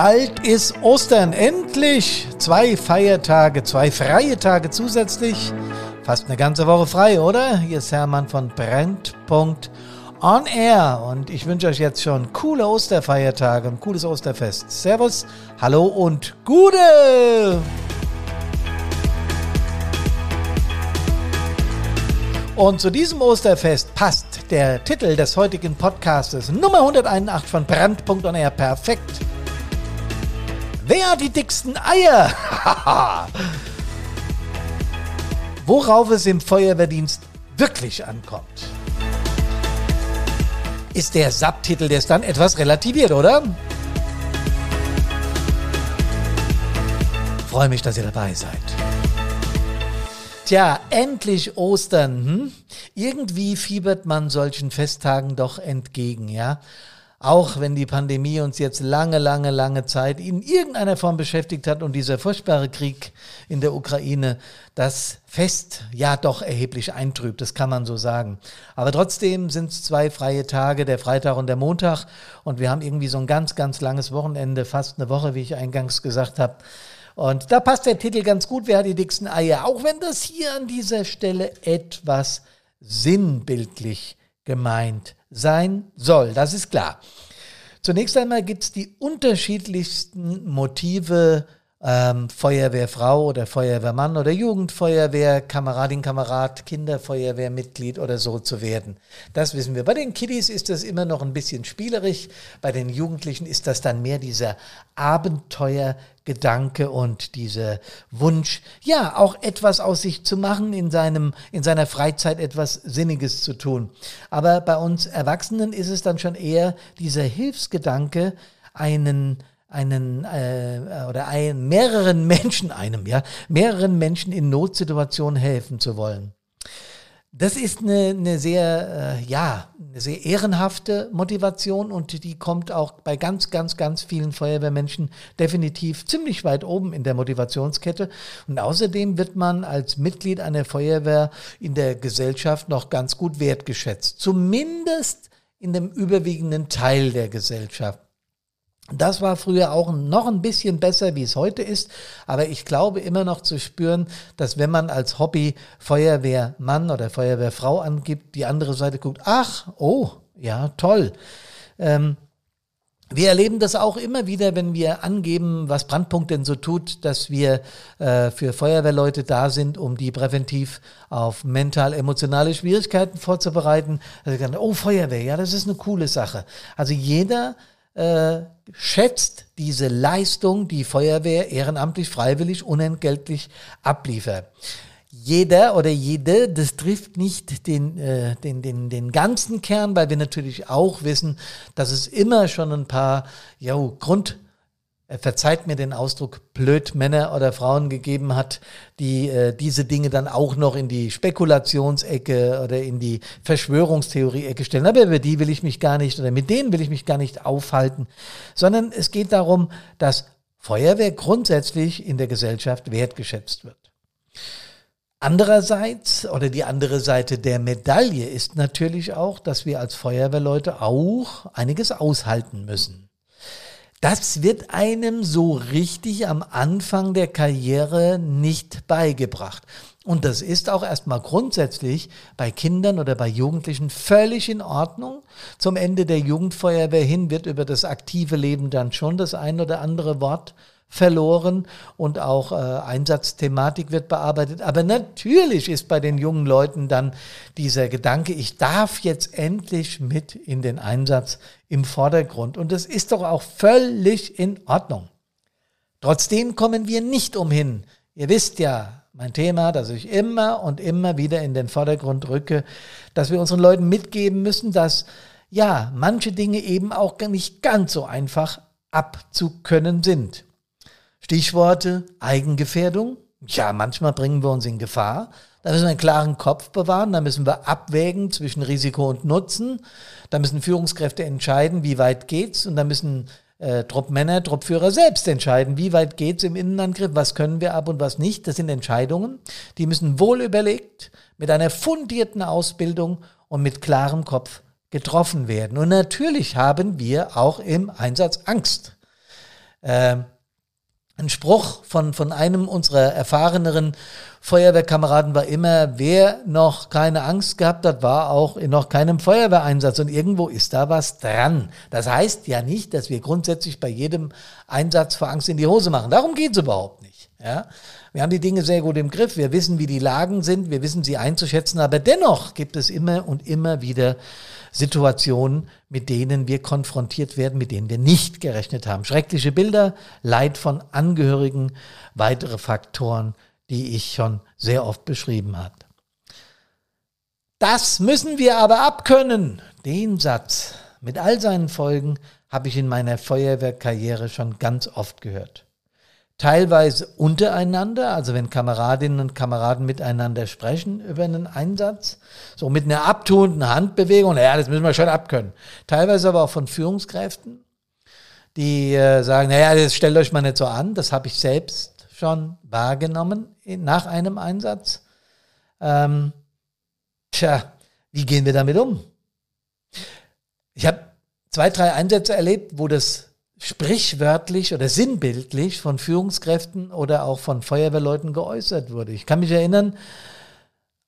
Bald ist Ostern, endlich! Zwei Feiertage, zwei freie Tage zusätzlich. Fast eine ganze Woche frei, oder? Hier ist Hermann von Brennpunkt On Air und ich wünsche euch jetzt schon coole Osterfeiertage und cooles Osterfest. Servus, hallo und Gude! Und zu diesem Osterfest passt der Titel des heutigen Podcastes Nummer 181 von Brand.on perfekt. Wer hat die dicksten Eier? Worauf es im Feuerwehrdienst wirklich ankommt. Ist der Subtitel, der es dann etwas relativiert, oder? Freue mich, dass ihr dabei seid. Tja, endlich Ostern. Hm? Irgendwie fiebert man solchen Festtagen doch entgegen, ja. Auch wenn die Pandemie uns jetzt lange, lange, lange Zeit in irgendeiner Form beschäftigt hat und dieser furchtbare Krieg in der Ukraine das Fest ja doch erheblich eintrübt, das kann man so sagen. Aber trotzdem sind es zwei freie Tage, der Freitag und der Montag. Und wir haben irgendwie so ein ganz, ganz langes Wochenende, fast eine Woche, wie ich eingangs gesagt habe. Und da passt der Titel ganz gut, wer hat die dicksten Eier? Auch wenn das hier an dieser Stelle etwas sinnbildlich gemeint sein soll. Das ist klar. Zunächst einmal gibt es die unterschiedlichsten Motive, ähm, Feuerwehrfrau oder Feuerwehrmann oder Jugendfeuerwehr, Kameradin, Kamerad, Kinderfeuerwehrmitglied oder so zu werden. Das wissen wir. Bei den Kiddies ist das immer noch ein bisschen spielerisch. Bei den Jugendlichen ist das dann mehr dieser Abenteuergedanke und dieser Wunsch, ja, auch etwas aus sich zu machen, in seinem, in seiner Freizeit etwas Sinniges zu tun. Aber bei uns Erwachsenen ist es dann schon eher dieser Hilfsgedanke, einen einen äh, oder ein, mehreren Menschen einem, ja, mehreren Menschen in Notsituationen helfen zu wollen. Das ist eine, eine sehr, äh, ja, eine sehr ehrenhafte Motivation und die kommt auch bei ganz, ganz, ganz vielen Feuerwehrmenschen definitiv ziemlich weit oben in der Motivationskette. Und außerdem wird man als Mitglied einer Feuerwehr in der Gesellschaft noch ganz gut wertgeschätzt. Zumindest in dem überwiegenden Teil der Gesellschaft. Das war früher auch noch ein bisschen besser, wie es heute ist. Aber ich glaube immer noch zu spüren, dass wenn man als Hobby Feuerwehrmann oder Feuerwehrfrau angibt, die andere Seite guckt, ach, oh, ja, toll. Ähm, wir erleben das auch immer wieder, wenn wir angeben, was Brandpunkt denn so tut, dass wir äh, für Feuerwehrleute da sind, um die präventiv auf mental-emotionale Schwierigkeiten vorzubereiten. Also, oh, Feuerwehr, ja, das ist eine coole Sache. Also jeder äh, schätzt diese Leistung, die Feuerwehr ehrenamtlich, freiwillig, unentgeltlich abliefert. Jeder oder jede, das trifft nicht den, äh, den, den, den ganzen Kern, weil wir natürlich auch wissen, dass es immer schon ein paar ja, Grund verzeiht mir den Ausdruck, blöd Männer oder Frauen gegeben hat, die äh, diese Dinge dann auch noch in die Spekulationsecke oder in die Verschwörungstheorie-Ecke stellen. Aber über die will ich mich gar nicht oder mit denen will ich mich gar nicht aufhalten, sondern es geht darum, dass Feuerwehr grundsätzlich in der Gesellschaft wertgeschätzt wird. Andererseits oder die andere Seite der Medaille ist natürlich auch, dass wir als Feuerwehrleute auch einiges aushalten müssen. Das wird einem so richtig am Anfang der Karriere nicht beigebracht. Und das ist auch erstmal grundsätzlich bei Kindern oder bei Jugendlichen völlig in Ordnung. Zum Ende der Jugendfeuerwehr hin wird über das aktive Leben dann schon das ein oder andere Wort verloren und auch äh, Einsatzthematik wird bearbeitet. Aber natürlich ist bei den jungen Leuten dann dieser Gedanke, ich darf jetzt endlich mit in den Einsatz im Vordergrund. Und das ist doch auch völlig in Ordnung. Trotzdem kommen wir nicht umhin. Ihr wisst ja, mein Thema, dass ich immer und immer wieder in den Vordergrund rücke, dass wir unseren Leuten mitgeben müssen, dass ja, manche Dinge eben auch nicht ganz so einfach abzukönnen sind. Stichworte Eigengefährdung. Ja, manchmal bringen wir uns in Gefahr. Da müssen wir einen klaren Kopf bewahren. Da müssen wir abwägen zwischen Risiko und Nutzen. Da müssen Führungskräfte entscheiden, wie weit geht's. Und da müssen äh, Truppmänner, Truppführer selbst entscheiden, wie weit geht's im Innenangriff, was können wir ab und was nicht. Das sind Entscheidungen, die müssen wohl überlegt, mit einer fundierten Ausbildung und mit klarem Kopf getroffen werden. Und natürlich haben wir auch im Einsatz Angst. Äh, ein Spruch von, von einem unserer erfahreneren Feuerwehrkameraden war immer, wer noch keine Angst gehabt hat, war auch in noch keinem Feuerwehreinsatz. Und irgendwo ist da was dran. Das heißt ja nicht, dass wir grundsätzlich bei jedem Einsatz vor Angst in die Hose machen. Darum geht es überhaupt nicht. Ja? Wir haben die Dinge sehr gut im Griff. Wir wissen, wie die Lagen sind. Wir wissen sie einzuschätzen. Aber dennoch gibt es immer und immer wieder Situationen, mit denen wir konfrontiert werden, mit denen wir nicht gerechnet haben. Schreckliche Bilder, Leid von Angehörigen, weitere Faktoren, die ich schon sehr oft beschrieben habe. Das müssen wir aber abkönnen. Den Satz mit all seinen Folgen habe ich in meiner Feuerwehrkarriere schon ganz oft gehört teilweise untereinander, also wenn Kameradinnen und Kameraden miteinander sprechen über einen Einsatz, so mit einer abtuenden Handbewegung, naja, das müssen wir schon abkönnen. Teilweise aber auch von Führungskräften, die äh, sagen, naja, das stellt euch mal nicht so an, das habe ich selbst schon wahrgenommen nach einem Einsatz. Ähm, tja, wie gehen wir damit um? Ich habe zwei, drei Einsätze erlebt, wo das sprichwörtlich oder sinnbildlich von Führungskräften oder auch von Feuerwehrleuten geäußert wurde. Ich kann mich erinnern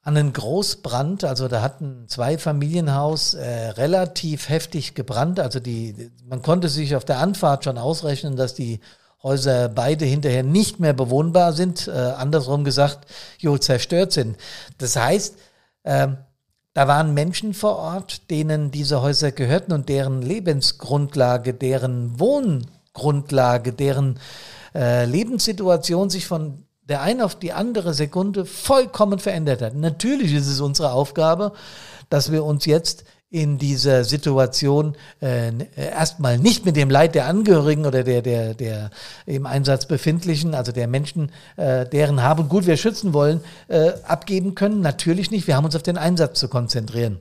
an einen Großbrand, also da hatten zwei Familienhaus äh, relativ heftig gebrannt, also die, man konnte sich auf der Anfahrt schon ausrechnen, dass die Häuser beide hinterher nicht mehr bewohnbar sind, äh, andersrum gesagt, jo, zerstört sind. Das heißt, äh, da waren Menschen vor Ort, denen diese Häuser gehörten und deren Lebensgrundlage, deren Wohngrundlage, deren äh, Lebenssituation sich von der einen auf die andere Sekunde vollkommen verändert hat. Natürlich ist es unsere Aufgabe, dass wir uns jetzt in dieser Situation äh, erstmal nicht mit dem Leid der Angehörigen oder der, der, der im Einsatz befindlichen, also der Menschen, äh, deren Hab und Gut wir schützen wollen, äh, abgeben können. Natürlich nicht. Wir haben uns auf den Einsatz zu konzentrieren.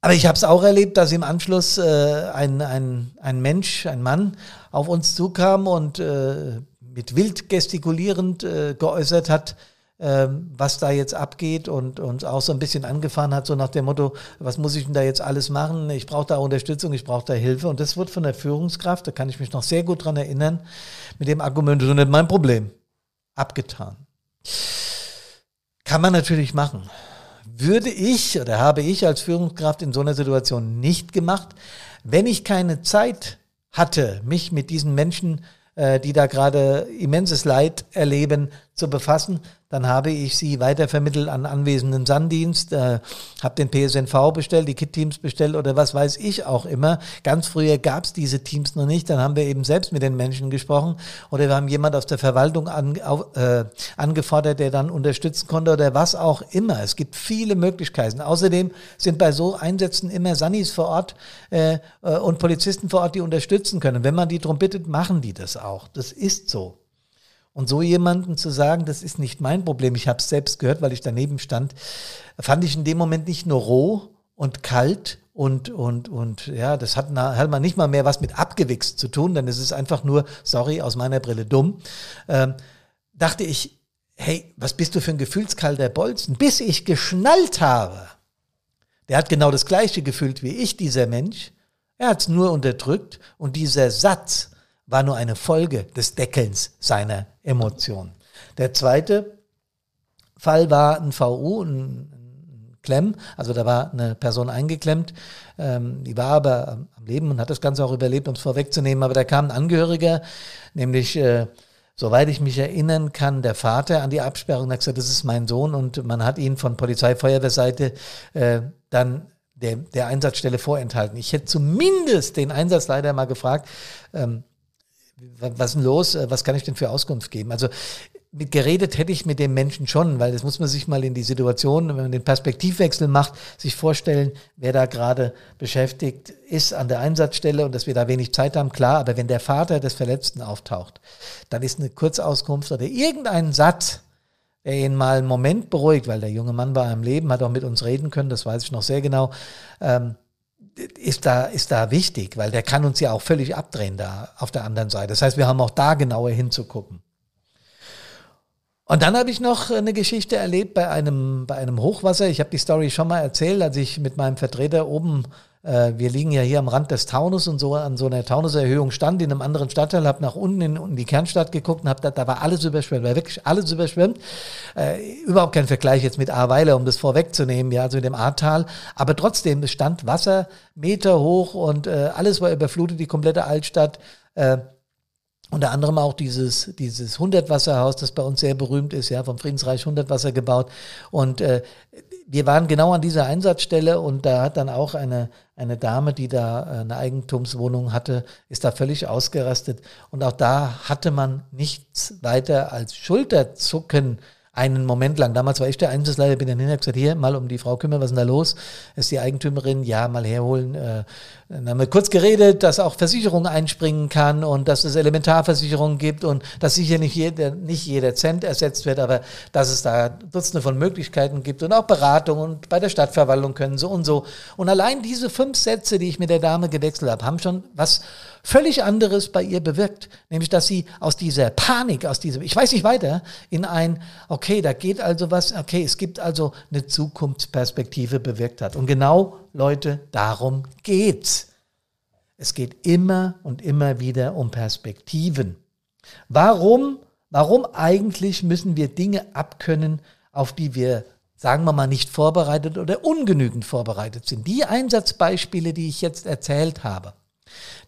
Aber ich habe es auch erlebt, dass im Anschluss äh, ein, ein, ein Mensch, ein Mann auf uns zukam und äh, mit wild gestikulierend äh, geäußert hat, ähm, was da jetzt abgeht und uns auch so ein bisschen angefahren hat, so nach dem Motto, was muss ich denn da jetzt alles machen? Ich brauche da Unterstützung, ich brauche da Hilfe. Und das wird von der Führungskraft, da kann ich mich noch sehr gut dran erinnern, mit dem Argument, das ist nicht mein Problem, abgetan. Kann man natürlich machen. Würde ich oder habe ich als Führungskraft in so einer Situation nicht gemacht, wenn ich keine Zeit hatte, mich mit diesen Menschen, äh, die da gerade immenses Leid erleben, zu befassen, dann habe ich sie weitervermittelt an anwesenden Sanddienst, äh, habe den PSNV bestellt, die Kit-Teams bestellt oder was weiß ich auch immer. Ganz früher gab es diese Teams noch nicht, dann haben wir eben selbst mit den Menschen gesprochen oder wir haben jemand aus der Verwaltung an, äh, angefordert, der dann unterstützen konnte oder was auch immer. Es gibt viele Möglichkeiten. Außerdem sind bei so Einsätzen immer Sannis vor Ort äh, äh und Polizisten vor Ort, die unterstützen können. Wenn man die darum bittet, machen die das auch. Das ist so. Und so jemanden zu sagen, das ist nicht mein Problem, ich habe es selbst gehört, weil ich daneben stand, fand ich in dem Moment nicht nur roh und kalt und, und, und ja, das hat, hat man nicht mal mehr was mit abgewichst zu tun, denn es ist einfach nur, sorry, aus meiner Brille dumm, ähm, dachte ich, hey, was bist du für ein gefühlskalter Bolzen? Bis ich geschnallt habe. Der hat genau das gleiche gefühlt wie ich, dieser Mensch. Er hat es nur unterdrückt und dieser Satz, war nur eine Folge des Deckelns seiner Emotionen. Der zweite Fall war ein VU, ein, Klemm, also da war eine Person eingeklemmt, ähm, die war aber am Leben und hat das Ganze auch überlebt, um es vorwegzunehmen, aber da kam ein Angehöriger, nämlich äh, soweit ich mich erinnern kann, der Vater an die Absperrung und hat gesagt, das ist mein Sohn und man hat ihn von Polizei, Feuerwehrseite äh, dann der, der Einsatzstelle vorenthalten. Ich hätte zumindest den Einsatzleiter mal gefragt, ähm, was ist denn los? Äh, was kann ich denn für Auskunft geben? Also mit geredet hätte ich mit dem Menschen schon, weil das muss man sich mal in die Situation, wenn man den Perspektivwechsel macht, sich vorstellen, wer da gerade beschäftigt ist an der Einsatzstelle und dass wir da wenig Zeit haben, klar, aber wenn der Vater des Verletzten auftaucht, dann ist eine Kurzauskunft oder irgendein Satz, der ihn mal einen Moment beruhigt, weil der junge Mann war im Leben, hat auch mit uns reden können, das weiß ich noch sehr genau, ähm, ist da, ist da wichtig, weil der kann uns ja auch völlig abdrehen da auf der anderen Seite. Das heißt, wir haben auch da genauer hinzugucken. Und dann habe ich noch eine Geschichte erlebt bei einem, bei einem Hochwasser. Ich habe die Story schon mal erzählt, als ich mit meinem Vertreter oben wir liegen ja hier am Rand des Taunus und so an so einer Taunuserhöhung stand in einem anderen Stadtteil, habe nach unten in, in, die Kernstadt geguckt und habe da, da war alles überschwemmt, war wirklich alles überschwemmt. Äh, überhaupt kein Vergleich jetzt mit Ahrweiler, um das vorwegzunehmen, ja, also in dem Ahrtal. Aber trotzdem, es stand Wasser Meter hoch und äh, alles war überflutet, die komplette Altstadt. Äh, unter anderem auch dieses, dieses Hundertwasserhaus, das bei uns sehr berühmt ist, ja, vom Friedensreich Hundertwasser gebaut. Und äh, wir waren genau an dieser Einsatzstelle und da hat dann auch eine, eine Dame, die da äh, eine Eigentumswohnung hatte, ist da völlig ausgerastet. Und auch da hatte man nichts weiter als Schulterzucken einen Moment lang. Damals war ich der Einsatzleiter, bin dann hin und gesagt, hier, mal um die Frau kümmern, was ist denn da los? Ist die Eigentümerin, ja, mal herholen. Äh, dann haben wir kurz geredet, dass auch Versicherung einspringen kann und dass es Elementarversicherungen gibt und dass sicher nicht jeder, nicht jeder Cent ersetzt wird, aber dass es da Dutzende von Möglichkeiten gibt und auch Beratung und bei der Stadtverwaltung können so und so. Und allein diese fünf Sätze, die ich mit der Dame gewechselt habe, haben schon was völlig anderes bei ihr bewirkt, nämlich dass sie aus dieser Panik, aus diesem, ich weiß nicht weiter, in ein, okay, da geht also was, okay, es gibt also eine Zukunftsperspektive bewirkt hat. Und genau, Leute, darum geht's. Es geht immer und immer wieder um Perspektiven. Warum, warum eigentlich müssen wir Dinge abkönnen, auf die wir sagen wir mal, nicht vorbereitet oder ungenügend vorbereitet sind. Die Einsatzbeispiele, die ich jetzt erzählt habe,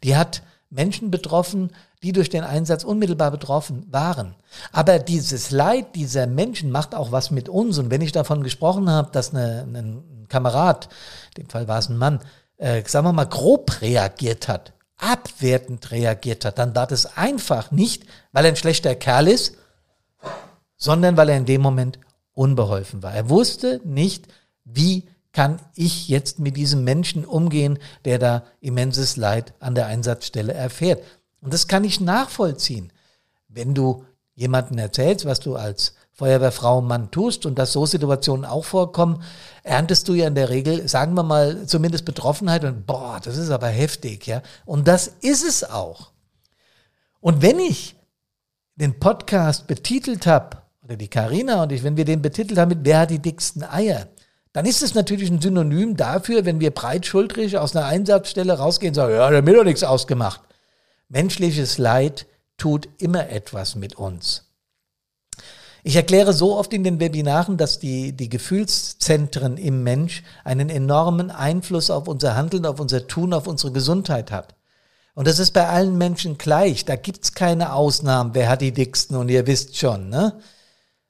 die hat Menschen betroffen, die durch den Einsatz unmittelbar betroffen waren. Aber dieses Leid dieser Menschen macht auch was mit uns. Und wenn ich davon gesprochen habe, dass eine, ein Kamerad, in dem Fall war es ein Mann, äh, sagen wir mal, grob reagiert hat, abwertend reagiert hat, dann war das einfach nicht, weil er ein schlechter Kerl ist, sondern weil er in dem Moment unbeholfen war. Er wusste nicht, wie kann ich jetzt mit diesem Menschen umgehen, der da immenses Leid an der Einsatzstelle erfährt. Und das kann ich nachvollziehen. Wenn du jemanden erzählst, was du als Feuerwehrfrau, Mann tust und dass so Situationen auch vorkommen, erntest du ja in der Regel, sagen wir mal, zumindest Betroffenheit und boah, das ist aber heftig, ja. Und das ist es auch. Und wenn ich den Podcast betitelt habe, oder die Karina und ich, wenn wir den betitelt haben mit Wer hat die dicksten Eier, dann ist es natürlich ein Synonym dafür, wenn wir breitschultrig aus einer Einsatzstelle rausgehen und sagen, ja, da hat mir doch nichts ausgemacht. Menschliches Leid tut immer etwas mit uns. Ich erkläre so oft in den Webinaren, dass die, die Gefühlszentren im Mensch einen enormen Einfluss auf unser Handeln, auf unser Tun, auf unsere Gesundheit hat. Und das ist bei allen Menschen gleich. Da gibt's keine Ausnahmen. Wer hat die dicksten? Und ihr wisst schon, ne?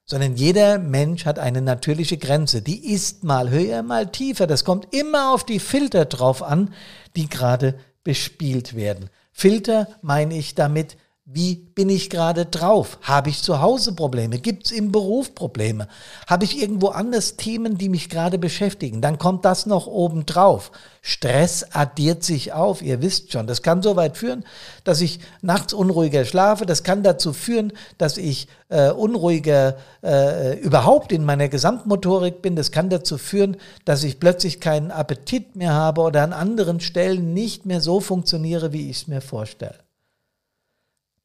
sondern jeder Mensch hat eine natürliche Grenze. Die ist mal höher, mal tiefer. Das kommt immer auf die Filter drauf an, die gerade bespielt werden. Filter meine ich damit wie bin ich gerade drauf? Habe ich zu Hause Probleme? Gibt es im Beruf Probleme? Habe ich irgendwo anders Themen, die mich gerade beschäftigen? Dann kommt das noch oben drauf. Stress addiert sich auf, ihr wisst schon. Das kann so weit führen, dass ich nachts unruhiger schlafe. Das kann dazu führen, dass ich äh, unruhiger äh, überhaupt in meiner Gesamtmotorik bin. Das kann dazu führen, dass ich plötzlich keinen Appetit mehr habe oder an anderen Stellen nicht mehr so funktioniere, wie ich es mir vorstelle.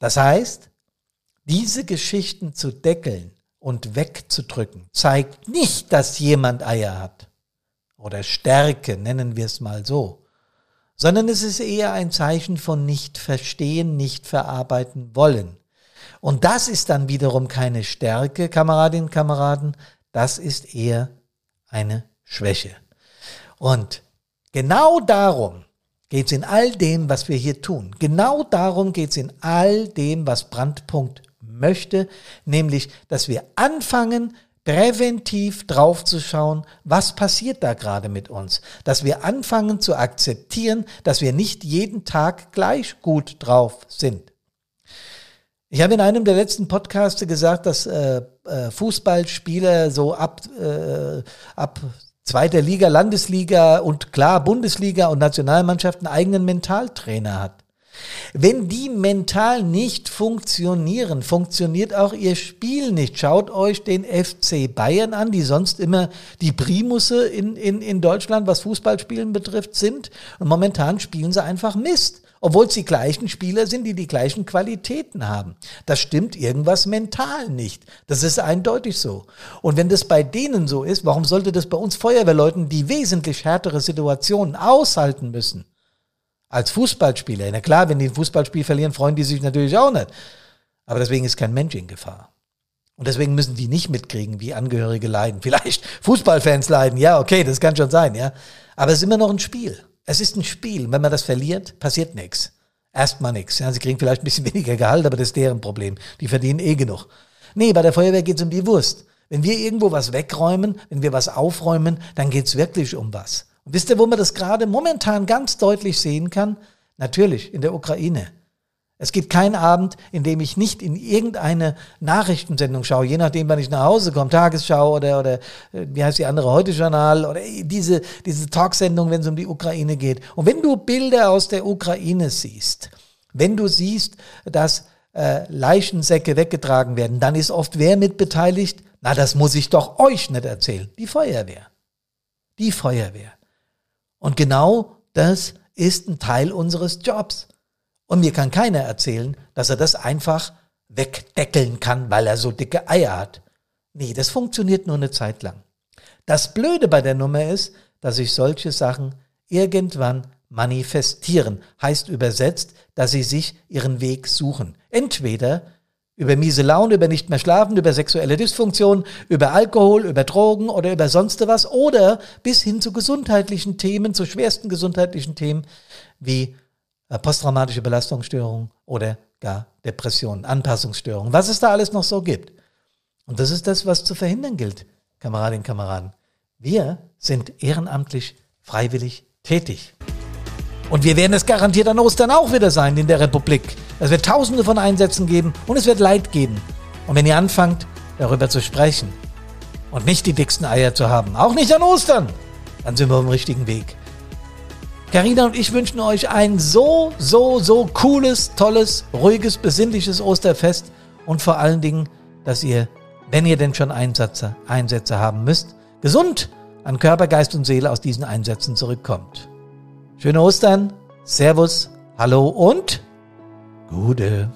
Das heißt, diese Geschichten zu deckeln und wegzudrücken, zeigt nicht, dass jemand Eier hat oder Stärke, nennen wir es mal so, sondern es ist eher ein Zeichen von nicht verstehen, nicht verarbeiten wollen. Und das ist dann wiederum keine Stärke, Kameradinnen Kameraden, das ist eher eine Schwäche. Und genau darum geht es in all dem, was wir hier tun. Genau darum geht es in all dem, was Brandpunkt möchte, nämlich, dass wir anfangen, präventiv draufzuschauen, was passiert da gerade mit uns. Dass wir anfangen zu akzeptieren, dass wir nicht jeden Tag gleich gut drauf sind. Ich habe in einem der letzten Podcasts gesagt, dass äh, äh, Fußballspieler so ab, äh, ab zweiter Liga, Landesliga und klar Bundesliga und Nationalmannschaft einen eigenen Mentaltrainer hat. Wenn die mental nicht funktionieren, funktioniert auch ihr Spiel nicht. Schaut euch den FC Bayern an, die sonst immer die Primusse in, in, in Deutschland, was Fußballspielen betrifft, sind. Und momentan spielen sie einfach Mist obwohl es die gleichen Spieler sind, die die gleichen Qualitäten haben. Das stimmt irgendwas mental nicht. Das ist eindeutig so. Und wenn das bei denen so ist, warum sollte das bei uns Feuerwehrleuten, die wesentlich härtere Situationen aushalten müssen, als Fußballspieler? Na klar, wenn die ein Fußballspiel verlieren, freuen die sich natürlich auch nicht. Aber deswegen ist kein Mensch in Gefahr. Und deswegen müssen die nicht mitkriegen, wie Angehörige leiden. Vielleicht Fußballfans leiden, ja, okay, das kann schon sein, ja. Aber es ist immer noch ein Spiel. Es ist ein Spiel. Wenn man das verliert, passiert nichts. Erstmal nichts. Ja, sie kriegen vielleicht ein bisschen weniger Gehalt, aber das ist deren Problem. Die verdienen eh genug. Nee, bei der Feuerwehr geht es um die Wurst. Wenn wir irgendwo was wegräumen, wenn wir was aufräumen, dann geht es wirklich um was. Und wisst ihr, wo man das gerade momentan ganz deutlich sehen kann? Natürlich in der Ukraine. Es gibt keinen Abend, in dem ich nicht in irgendeine Nachrichtensendung schaue, je nachdem, wann ich nach Hause komme, Tagesschau oder, oder äh, wie heißt die andere, Heute-Journal oder diese, diese Talksendung, wenn es um die Ukraine geht. Und wenn du Bilder aus der Ukraine siehst, wenn du siehst, dass äh, Leichensäcke weggetragen werden, dann ist oft wer mit beteiligt? Na, das muss ich doch euch nicht erzählen. Die Feuerwehr. Die Feuerwehr. Und genau das ist ein Teil unseres Jobs. Und mir kann keiner erzählen, dass er das einfach wegdeckeln kann, weil er so dicke Eier hat. Nee, das funktioniert nur eine Zeit lang. Das Blöde bei der Nummer ist, dass sich solche Sachen irgendwann manifestieren. Heißt übersetzt, dass sie sich ihren Weg suchen. Entweder über miese Laune, über nicht mehr schlafen, über sexuelle Dysfunktion, über Alkohol, über Drogen oder über sonst was oder bis hin zu gesundheitlichen Themen, zu schwersten gesundheitlichen Themen wie äh, posttraumatische Belastungsstörung oder gar Depressionen, Anpassungsstörungen, was es da alles noch so gibt. Und das ist das, was zu verhindern gilt, Kameradinnen und Kameraden. Wir sind ehrenamtlich, freiwillig tätig. Und wir werden es garantiert an Ostern auch wieder sein in der Republik. Es wird tausende von Einsätzen geben und es wird Leid geben. Und wenn ihr anfangt, darüber zu sprechen und nicht die dicksten Eier zu haben, auch nicht an Ostern, dann sind wir auf dem richtigen Weg. Carina und ich wünschen euch ein so, so, so cooles, tolles, ruhiges, besinnliches Osterfest und vor allen Dingen, dass ihr, wenn ihr denn schon Einsätze, Einsätze haben müsst, gesund an Körper, Geist und Seele aus diesen Einsätzen zurückkommt. Schöne Ostern, Servus, Hallo und? Gute.